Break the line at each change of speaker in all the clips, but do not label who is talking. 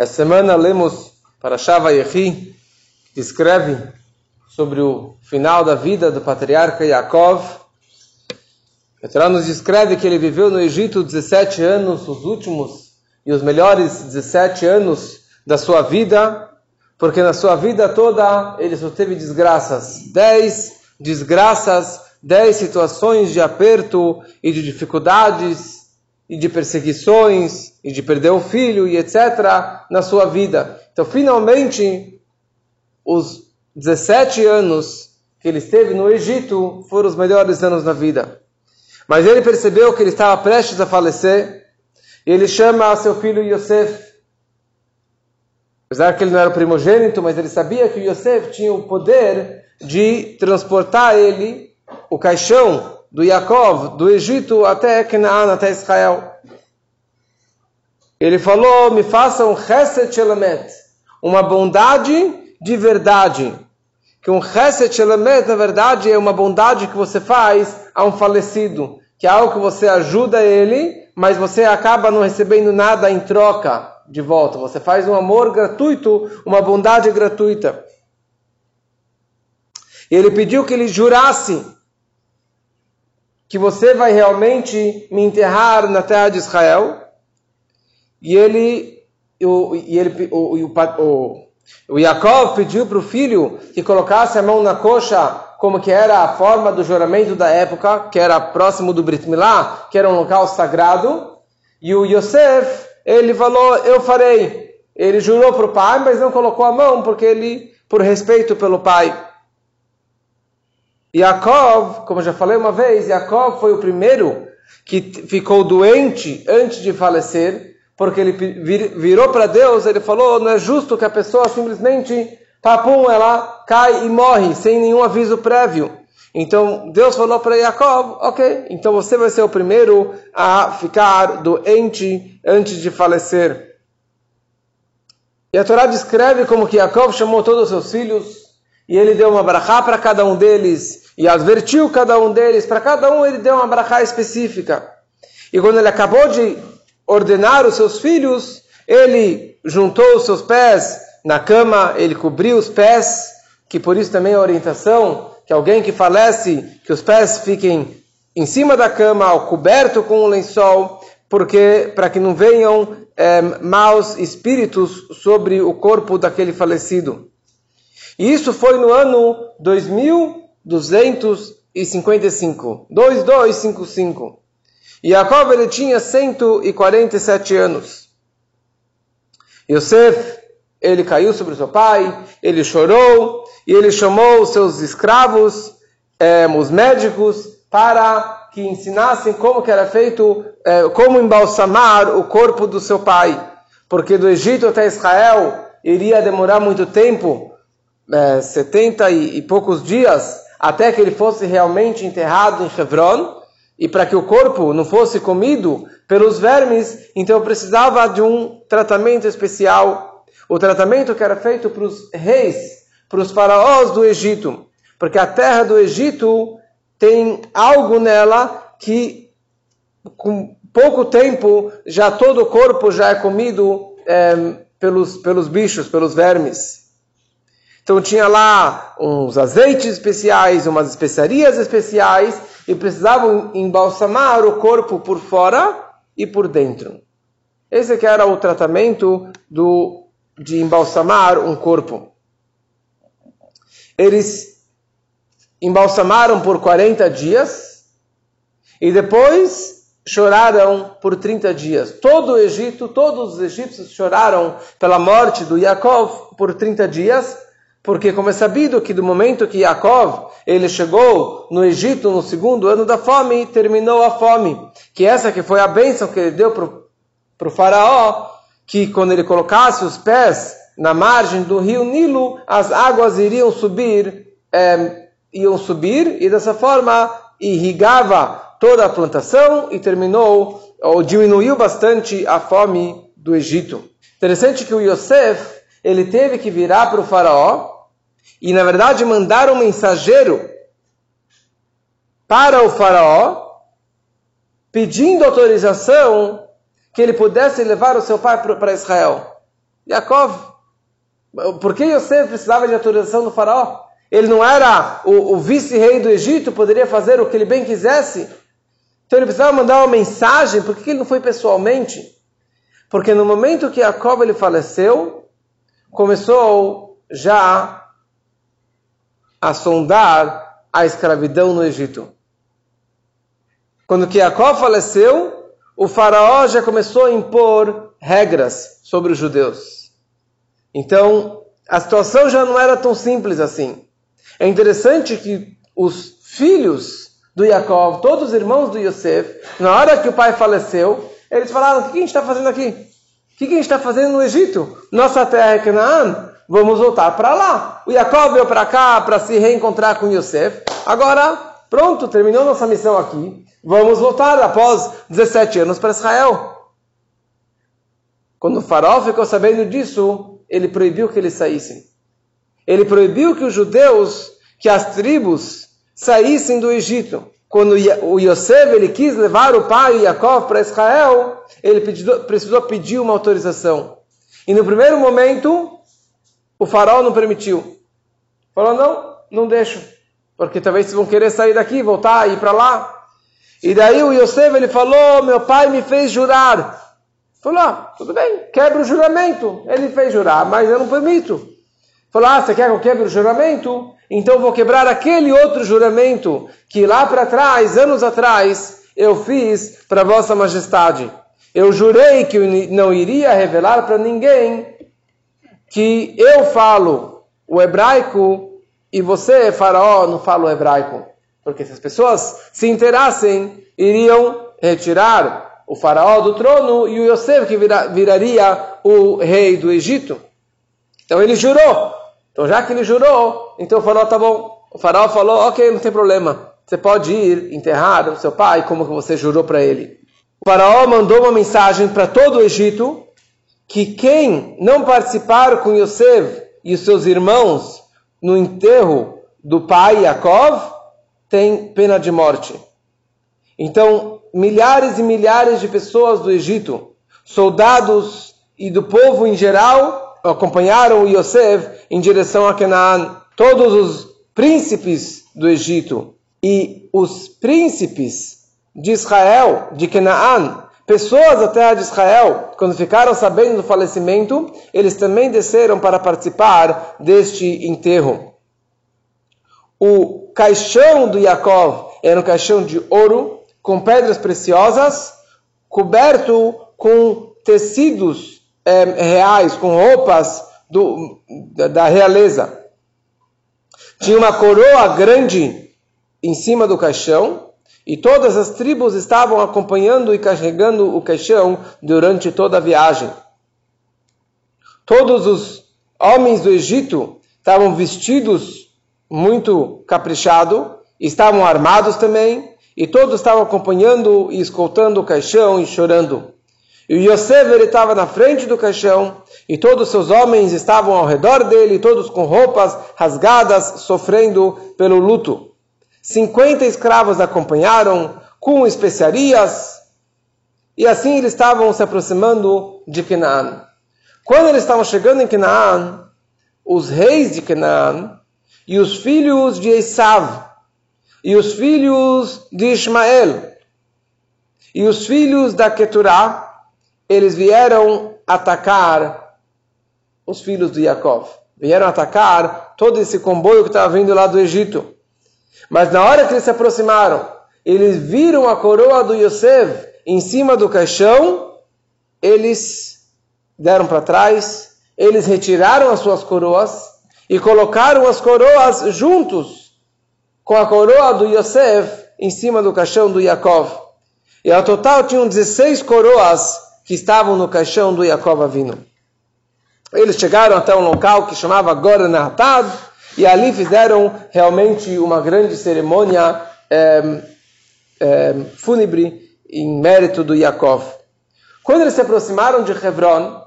Essa semana lemos para Shava Yehi, que descreve sobre o final da vida do patriarca Yaakov. A Torá nos descreve que ele viveu no Egito 17 anos, os últimos e os melhores 17 anos da sua vida, porque na sua vida toda ele só teve desgraças. 10 desgraças, 10 situações de aperto e de dificuldades e de perseguições e de perder o filho e etc. na sua vida. Então, finalmente, os 17 anos que ele esteve no Egito foram os melhores anos na vida. Mas ele percebeu que ele estava prestes a falecer e ele chama seu filho Yosef. Apesar que ele não era o primogênito, mas ele sabia que Yosef tinha o poder de transportar ele, o caixão do Yaakov, do Egito até Canaan, até Israel. Ele falou: me faça um chesed shelamet, uma bondade de verdade. Que um chesed shelamet, na verdade, é uma bondade que você faz a um falecido, que é algo que você ajuda ele, mas você acaba não recebendo nada em troca de volta. Você faz um amor gratuito, uma bondade gratuita. Ele pediu que ele jurasse que você vai realmente me enterrar na terra de Israel. E ele, o, e ele, o, o, o, Yaakov pediu para o filho que colocasse a mão na coxa, como que era a forma do juramento da época, que era próximo do Brit Milá, que era um local sagrado. E o Yosef, ele falou, eu farei. Ele jurou para o pai, mas não colocou a mão, porque ele, por respeito pelo pai. Yaakov, como já falei uma vez, Yaakov foi o primeiro que ficou doente antes de falecer, porque ele virou para Deus, ele falou, não é justo que a pessoa simplesmente, papum, ela cai e morre, sem nenhum aviso prévio. Então Deus falou para Yaakov, ok, então você vai ser o primeiro a ficar doente antes de falecer. E a Torá descreve como que Yaakov chamou todos os seus filhos, e ele deu uma brachá para cada um deles e advertiu cada um deles. Para cada um ele deu uma brachá específica. E quando ele acabou de ordenar os seus filhos, ele juntou os seus pés na cama, ele cobriu os pés, que por isso também é a orientação que alguém que falece, que os pés fiquem em cima da cama, coberto com um lençol, porque para que não venham é, maus espíritos sobre o corpo daquele falecido. E isso foi no ano 2255. 2255. E Jacob ele tinha 147 anos. Yosef, ele caiu sobre seu pai, ele chorou, e ele chamou seus escravos, eh, os médicos, para que ensinassem como que era feito, eh, como embalsamar o corpo do seu pai. Porque do Egito até Israel iria demorar muito tempo, é, 70 e, e poucos dias até que ele fosse realmente enterrado em Hebron, e para que o corpo não fosse comido pelos vermes, então precisava de um tratamento especial. O tratamento que era feito para os reis, para os faraós do Egito. Porque a terra do Egito tem algo nela que, com pouco tempo, já todo o corpo já é comido é, pelos, pelos bichos, pelos vermes. Então tinha lá uns azeites especiais, umas especiarias especiais e precisavam embalsamar o corpo por fora e por dentro. Esse que era o tratamento do, de embalsamar um corpo. Eles embalsamaram por 40 dias e depois choraram por 30 dias. Todo o Egito, todos os egípcios choraram pela morte do Yaakov por 30 dias porque como é sabido que do momento que Yaakov ele chegou no Egito no segundo ano da fome, terminou a fome. Que essa que foi a bênção que ele deu para o faraó, que quando ele colocasse os pés na margem do rio Nilo, as águas iriam subir, é, iam subir e dessa forma irrigava toda a plantação e terminou ou diminuiu bastante a fome do Egito. Interessante que o Yosef ele teve que virar para o faraó e, na verdade, mandar um mensageiro para o faraó pedindo autorização que ele pudesse levar o seu pai para Israel. Yaakov. Por que Yosef precisava de autorização do faraó? Ele não era o, o vice-rei do Egito, poderia fazer o que ele bem quisesse. Então ele precisava mandar uma mensagem, por que ele não foi pessoalmente? Porque no momento que Jacob ele faleceu, começou já a sondar a escravidão no Egito. Quando Jacob faleceu, o faraó já começou a impor regras sobre os judeus. Então, a situação já não era tão simples assim. É interessante que os filhos do Jacob, todos os irmãos do Yosef, na hora que o pai faleceu, eles falaram: o que a gente está fazendo aqui? O que a gente está fazendo no Egito? Nossa terra é Canaã, vamos voltar para lá. O Jacob veio para cá para se reencontrar com Yosef. Agora, pronto, terminou nossa missão aqui. Vamos voltar após 17 anos para Israel. Quando o faraó ficou sabendo disso, ele proibiu que eles saíssem. Ele proibiu que os judeus, que as tribos, saíssem do Egito. Quando o Yosef ele quis levar o pai Jacob para Israel, ele pediu, precisou pedir uma autorização. E no primeiro momento, o faraó não permitiu. Falou: não, não deixo. Porque talvez vocês vão querer sair daqui, voltar, ir para lá. E daí o Yosef ele falou: meu pai me fez jurar. Falou: ah, tudo bem, quebra o juramento. Ele fez jurar, mas eu não permito. Falou: Ah, você quer que eu quebre o juramento? Então vou quebrar aquele outro juramento que lá para trás, anos atrás, eu fiz para Vossa Majestade. Eu jurei que eu não iria revelar para ninguém que eu falo o hebraico e você, Faraó, não fala o hebraico. Porque se as pessoas se interassem, iriam retirar o Faraó do trono e o Yosef que viraria o rei do Egito. Então ele jurou. Então, já que ele jurou, então o faraó tá bom. O faraó falou, ok, não tem problema. Você pode ir enterrar o seu pai como você jurou para ele. O faraó mandou uma mensagem para todo o Egito que quem não participar com Yosef e os seus irmãos no enterro do pai Yaakov tem pena de morte. Então, milhares e milhares de pessoas do Egito, soldados e do povo em geral, acompanharam Yosef em direção a Canaã. Todos os príncipes do Egito e os príncipes de Israel, de Canaã, pessoas da terra de Israel, quando ficaram sabendo do falecimento, eles também desceram para participar deste enterro. O caixão do Jacob era um caixão de ouro, com pedras preciosas, coberto com tecidos é, reais, com roupas do, da realeza. Tinha uma coroa grande em cima do caixão e todas as tribos estavam acompanhando e carregando o caixão durante toda a viagem. Todos os homens do Egito estavam vestidos muito caprichado, estavam armados também, e todos estavam acompanhando e escoltando o caixão e chorando. E o Yosef ele estava na frente do caixão e todos os seus homens estavam ao redor dele, todos com roupas rasgadas, sofrendo pelo luto. 50 escravos acompanharam com especiarias e assim eles estavam se aproximando de Canaã. Quando eles estavam chegando em Canaã, os reis de Canaã e os filhos de Esav e os filhos de Ismael e os filhos da Keturah eles vieram atacar os filhos de Yaakov. Vieram atacar todo esse comboio que estava vindo lá do Egito. Mas na hora que eles se aproximaram, eles viram a coroa do Yosef em cima do caixão, eles deram para trás, eles retiraram as suas coroas e colocaram as coroas juntos com a coroa do Yosef em cima do caixão do Yaakov. E ao total tinham 16 coroas que estavam no caixão do Jacob Avino. Eles chegaram até um local que chamava Goranatad e ali fizeram realmente uma grande cerimônia é, é, fúnebre em mérito do Yaakov. Quando eles se aproximaram de Hebron,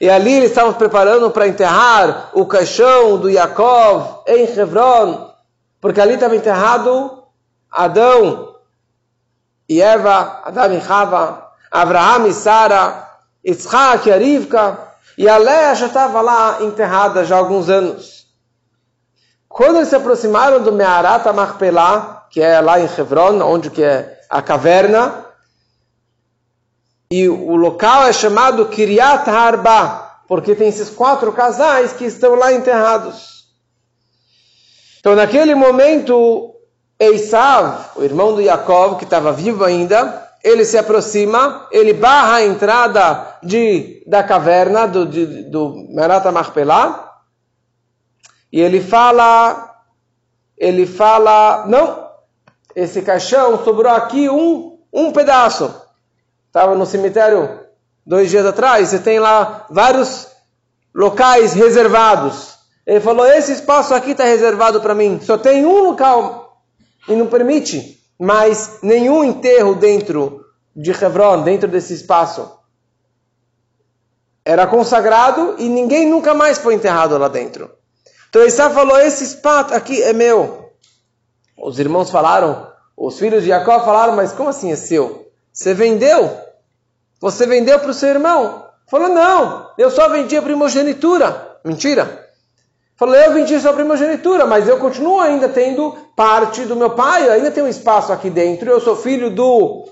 e ali eles estavam preparando para enterrar o caixão do Yaakov em Hebron, porque ali estava enterrado Adão e Eva, Adão e Rava, Abraham e Sara, Isaac e Rivka, E a já estava lá enterrada já há alguns anos. Quando eles se aproximaram do Mearat Marpelá, que é lá em Hebron, onde que é a caverna, e o local é chamado Kiryat Harba, porque tem esses quatro casais que estão lá enterrados. Então, naquele momento, Esav, o irmão do Yaakov, que estava vivo ainda, ele se aproxima, ele barra a entrada de, da caverna do, de, do e ele fala, ele fala, não, esse caixão sobrou aqui um, um pedaço. Estava no cemitério dois dias atrás, você tem lá vários locais reservados. Ele falou, esse espaço aqui está reservado para mim, só tem um local e não permite mas nenhum enterro dentro de Hebron, dentro desse espaço, era consagrado e ninguém nunca mais foi enterrado lá dentro. Então Isá falou: Esse espaço aqui é meu. Os irmãos falaram, os filhos de Jacó falaram: Mas como assim é seu? Você vendeu? Você vendeu para o seu irmão? Falou: Não, eu só vendi a primogenitura. Mentira. Falou, eu vendi sua primogenitura, mas eu continuo ainda tendo parte do meu pai, eu ainda tenho um espaço aqui dentro, eu sou filho do...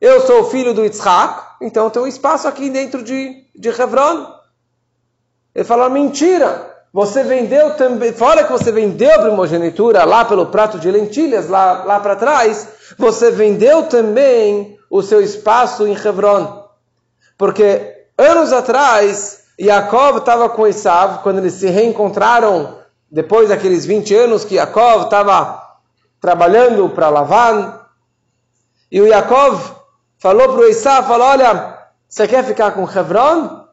Eu sou filho do Yitzhak, então eu tenho um espaço aqui dentro de, de Hebron. Ele falou, mentira, você vendeu também, fora que você vendeu a primogenitura lá pelo prato de lentilhas, lá, lá para trás, você vendeu também o seu espaço em Hebron. Porque anos atrás, Yaakov estava com Esav, quando eles se reencontraram, depois daqueles 20 anos que Yaakov estava trabalhando para Lavan, e o Yaakov falou para o Esav, falou, olha, você quer ficar com Hebron?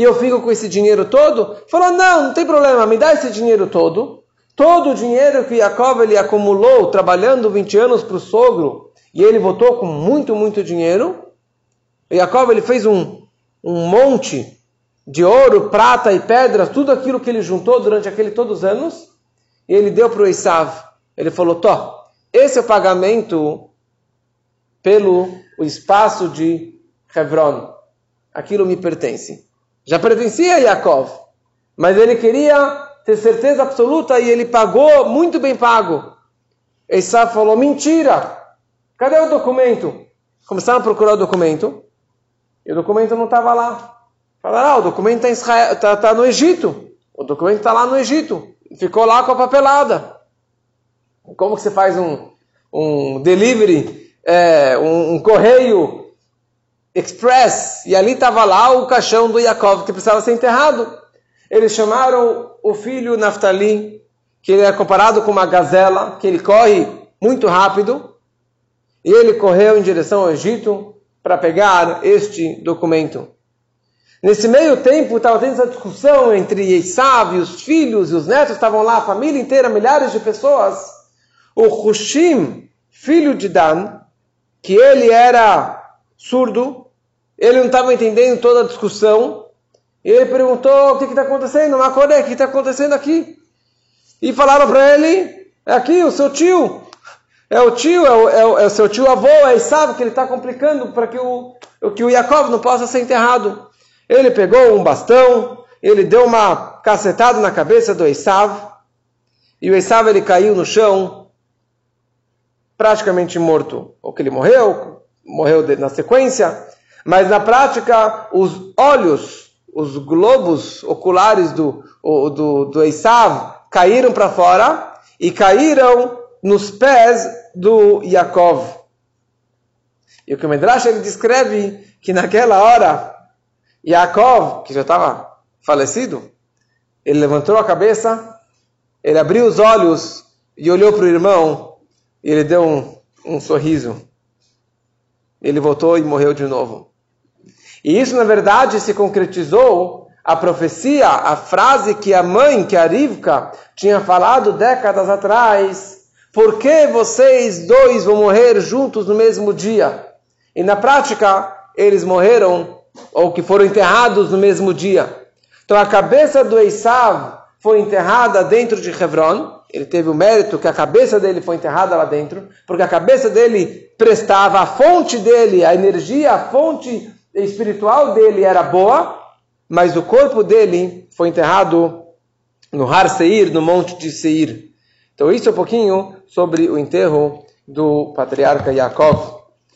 E eu fico com esse dinheiro todo? Falou, não, não tem problema, me dá esse dinheiro todo. Todo o dinheiro que Yaakov ele acumulou trabalhando 20 anos para o sogro, e ele voltou com muito, muito dinheiro. E Yaakov ele fez um, um monte de ouro, prata e pedras, tudo aquilo que ele juntou durante aquele todos os anos, e ele deu para o Esav. Ele falou: Tó, esse é o pagamento pelo o espaço de Hebron. Aquilo me pertence. Já pertencia a Yaakov, mas ele queria ter certeza absoluta e ele pagou muito bem pago. Esav falou: Mentira! Cadê o documento? Começaram a procurar o documento e o documento não estava lá. Falaram, ah, o documento está tá, tá no Egito. O documento está lá no Egito. Ficou lá com a papelada. Como que você faz um, um delivery, é, um, um, correio express, e ali estava lá o caixão do Yaakov que precisava ser enterrado. Eles chamaram o filho Naftali, que ele é comparado com uma gazela, que ele corre muito rápido, e ele correu em direção ao Egito para pegar este documento. Nesse meio tempo, estava tendo essa discussão entre Esav e os filhos e os netos, estavam lá, a família inteira, milhares de pessoas. O Hushim, filho de Dan, que ele era surdo, ele não estava entendendo toda a discussão, e ele perguntou, o que está acontecendo? Macoré, o que está acontecendo aqui? E falaram para ele, é aqui o seu tio, é o tio, é o, é o, é o seu tio avô, é Esav, que ele está complicando para que o, que o Yaakov não possa ser enterrado. Ele pegou um bastão, ele deu uma cacetada na cabeça do Esav, e o Esav ele caiu no chão, praticamente morto. Ou que ele morreu, morreu na sequência, mas na prática os olhos, os globos oculares do, do, do Esav caíram para fora e caíram nos pés do Yaakov. E o que o Medrash ele descreve que naquela hora Yaakov, que já estava falecido, ele levantou a cabeça, ele abriu os olhos e olhou para o irmão e ele deu um, um sorriso. Ele voltou e morreu de novo. E isso, na verdade, se concretizou a profecia, a frase que a mãe, que a Rivka, tinha falado décadas atrás. Por que vocês dois vão morrer juntos no mesmo dia? E na prática, eles morreram ou que foram enterrados no mesmo dia. Então a cabeça do Esav foi enterrada dentro de Hebron. Ele teve o mérito que a cabeça dele foi enterrada lá dentro, porque a cabeça dele prestava, a fonte dele, a energia, a fonte espiritual dele era boa. mas o corpo dele foi enterrado no Har Seir, no Monte de Seir. Então isso é um pouquinho sobre o enterro do patriarca Yaakov.